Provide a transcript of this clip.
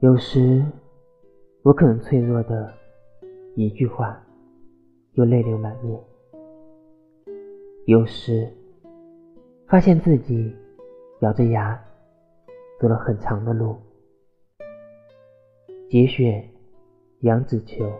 有时，我可能脆弱的一句话，就泪流满面；有时，发现自己咬着牙走了很长的路，节选杨子秋。